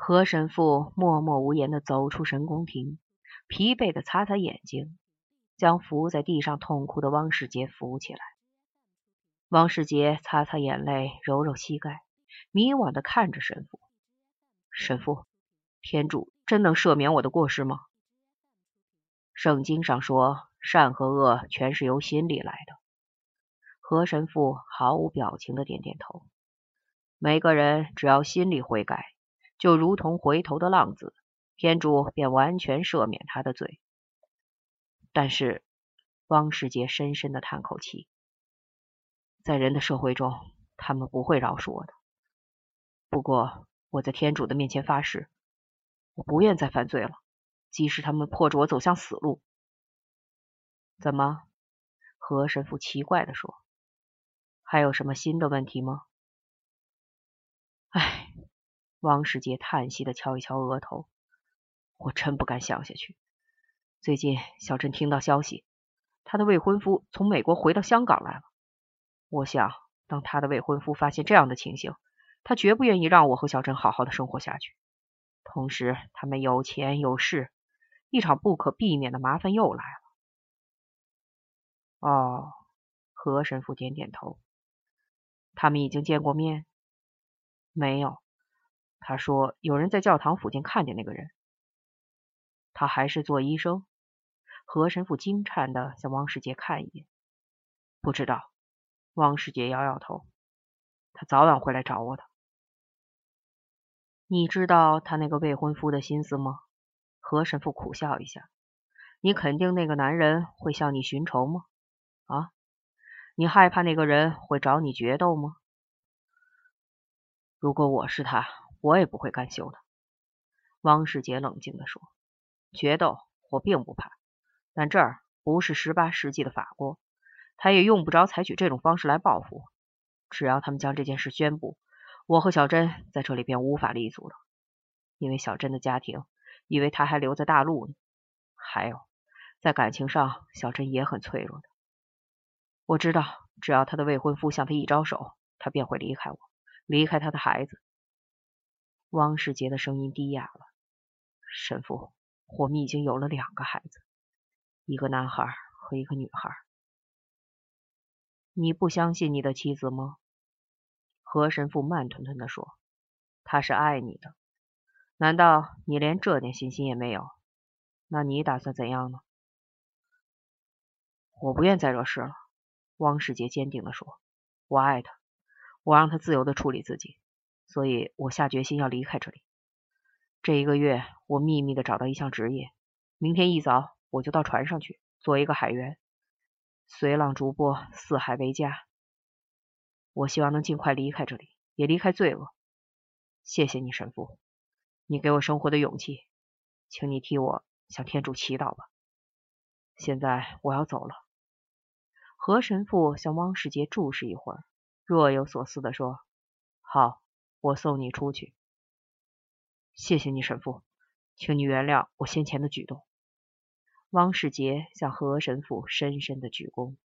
何神父默默无言地走出神宫亭，疲惫地擦擦眼睛，将伏在地上痛哭的汪世杰扶起来。汪世杰擦擦眼泪，揉揉膝盖，迷惘地看着神父。神父，天主真能赦免我的过失吗？圣经上说，善和恶全是由心里来的。何神父毫无表情的点点头。每个人只要心里悔改，就如同回头的浪子，天主便完全赦免他的罪。但是，汪世杰深深的叹口气。在人的社会中，他们不会饶恕我的。不过，我在天主的面前发誓，我不愿再犯罪了，即使他们迫着我走向死路。怎么？何神父奇怪的说：“还有什么新的问题吗？”汪世杰叹息的敲一敲额头：“我真不敢想下去。最近，小镇听到消息，他的未婚夫从美国回到香港来了。”我想，当他的未婚夫发现这样的情形，他绝不愿意让我和小珍好好的生活下去。同时，他们有钱有势，一场不可避免的麻烦又来了。哦，何神父点点头。他们已经见过面？没有。他说有人在教堂附近看见那个人。他还是做医生？何神父惊颤的向汪世杰看一眼。不知道。汪世杰摇摇头，他早晚会来找我的。你知道他那个未婚夫的心思吗？何神父苦笑一下。你肯定那个男人会向你寻仇吗？啊？你害怕那个人会找你决斗吗？如果我是他，我也不会甘休的。汪世杰冷静地说：“决斗我并不怕，但这儿不是十八世纪的法国。”他也用不着采取这种方式来报复我。只要他们将这件事宣布，我和小珍在这里便无法立足了。因为小珍的家庭以为他还留在大陆呢。还有，在感情上，小珍也很脆弱的。我知道，只要他的未婚夫向他一招手，他便会离开我，离开他的孩子。汪世杰的声音低哑了：“神父，我们已经有了两个孩子，一个男孩和一个女孩。”你不相信你的妻子吗？何神父慢吞吞地说：“他是爱你的。难道你连这点信心也没有？那你打算怎样呢？”我不愿再惹事了。”汪世杰坚定地说：“我爱他，我让他自由的处理自己，所以我下决心要离开这里。这一个月，我秘密的找到一项职业，明天一早我就到船上去做一个海员。”随浪逐波，四海为家。我希望能尽快离开这里，也离开罪恶。谢谢你，神父，你给我生活的勇气，请你替我向天主祈祷吧。现在我要走了。何神父向汪世杰注视一会儿，若有所思地说：“好，我送你出去。”谢谢你，神父，请你原谅我先前的举动。汪世杰向何神父深深的鞠躬。